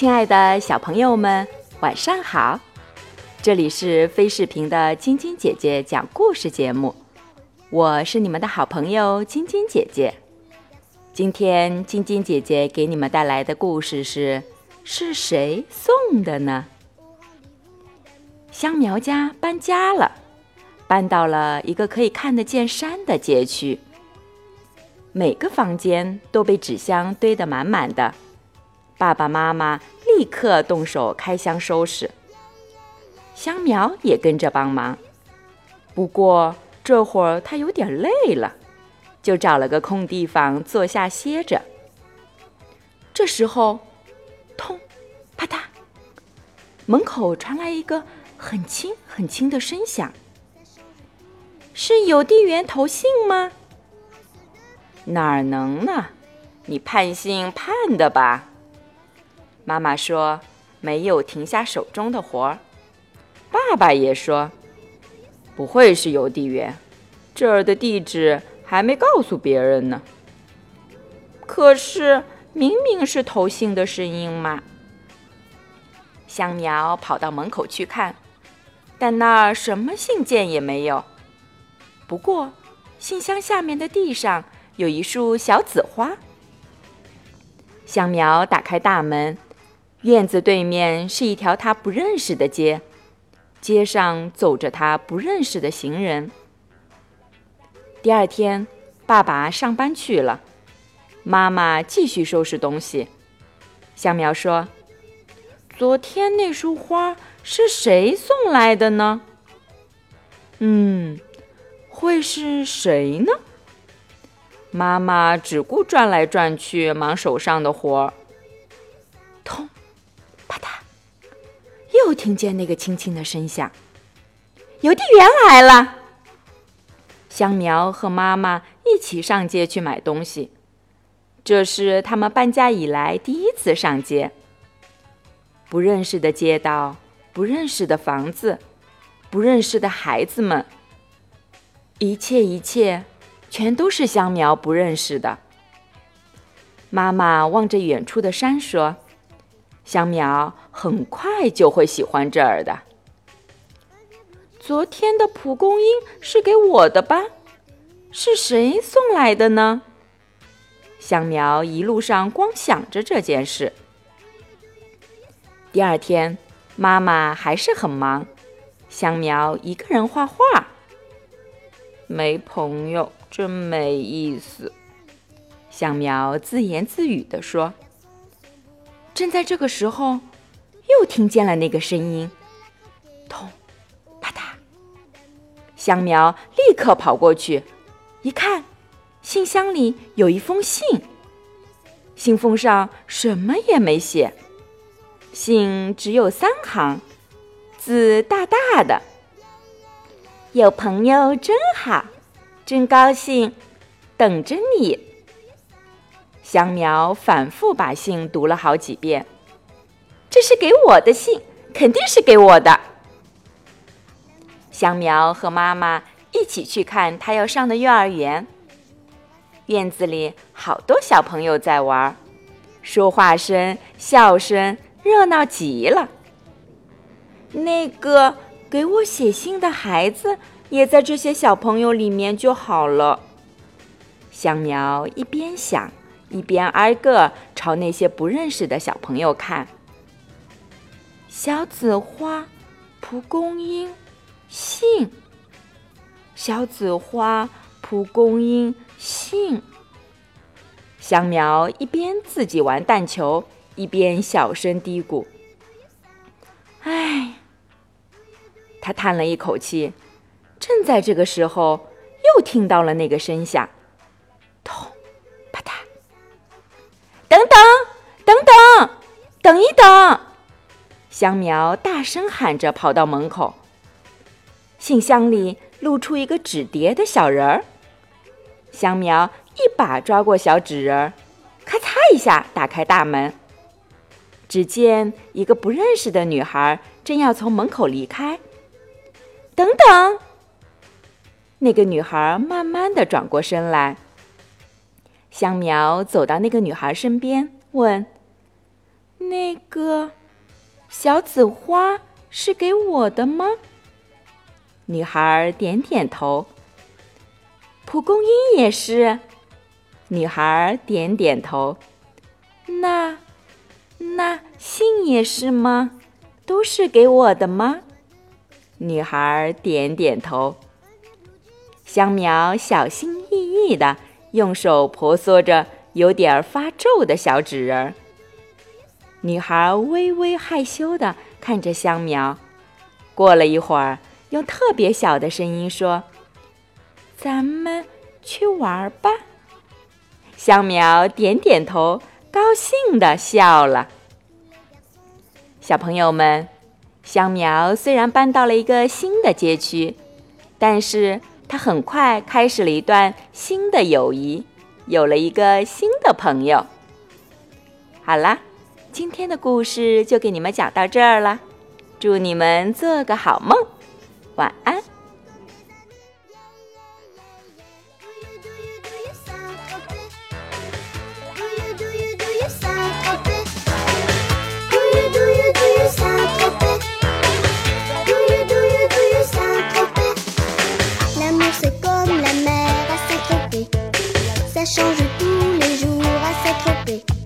亲爱的小朋友们，晚上好！这里是飞视频的晶晶姐姐讲故事节目，我是你们的好朋友晶晶姐姐。今天晶晶姐姐给你们带来的故事是：是谁送的呢？香苗家搬家了，搬到了一个可以看得见山的街区。每个房间都被纸箱堆得满满的，爸爸妈妈立刻动手开箱收拾。香苗也跟着帮忙，不过这会儿他有点累了，就找了个空地方坐下歇着。这时候，通，啪嗒，门口传来一个很轻很轻的声响，是邮递员投信吗？哪能呢？你盼信盼的吧？妈妈说没有停下手中的活儿。爸爸也说不会是邮递员，这儿的地址还没告诉别人呢。可是明明是投信的声音嘛！香苗跑到门口去看，但那儿什么信件也没有。不过信箱下面的地上。有一束小紫花。香苗打开大门，院子对面是一条他不认识的街，街上走着他不认识的行人。第二天，爸爸上班去了，妈妈继续收拾东西。香苗说：“昨天那束花是谁送来的呢？嗯，会是谁呢？”妈妈只顾转来转去，忙手上的活儿。又听见那个轻轻的声响。邮递员来了。香苗和妈妈一起上街去买东西，这是他们搬家以来第一次上街。不认识的街道，不认识的房子，不认识的孩子们，一切一切。全都是香苗不认识的。妈妈望着远处的山说：“香苗很快就会喜欢这儿的。”昨天的蒲公英是给我的吧？是谁送来的呢？香苗一路上光想着这件事。第二天，妈妈还是很忙，香苗一个人画画，没朋友。真没意思，香苗自言自语地说。正在这个时候，又听见了那个声音，咚，啪嗒。香苗立刻跑过去，一看，信箱里有一封信，信封上什么也没写，信只有三行，字大大的，有朋友真好。真高兴，等着你。香苗反复把信读了好几遍，这是给我的信，肯定是给我的。香苗和妈妈一起去看他要上的幼儿园。院子里好多小朋友在玩，说话声、笑声热闹极了。那个给我写信的孩子。也在这些小朋友里面就好了。香苗一边想，一边挨个朝那些不认识的小朋友看。小紫花、蒲公英、信。小紫花、蒲公英、信。香苗一边自己玩弹球，一边小声嘀咕：“唉。”他叹了一口气。正在这个时候，又听到了那个声响，咚，啪嗒！等等，等等，等一等！香苗大声喊着，跑到门口。信箱里露出一个纸叠的小人儿。香苗一把抓过小纸人儿，咔嚓一下打开大门。只见一个不认识的女孩正要从门口离开。等等！那个女孩慢慢的转过身来。香苗走到那个女孩身边，问：“那个小紫花是给我的吗？女孩点点头。蒲公英也是。女孩点点头。那那信也是吗？都是给我的吗？女孩点点头。香苗小心翼翼的用手婆娑着有点发皱的小纸人儿。女孩微微害羞地看着香苗，过了一会儿，用特别小的声音说：“咱们去玩吧。”香苗点点头，高兴地笑了。小朋友们，香苗虽然搬到了一个新的街区，但是他很快开始了一段新的友谊，有了一个新的朋友。好啦。今天的故事就给你们讲到这儿了，祝你们做个好梦，晚安。Pippi.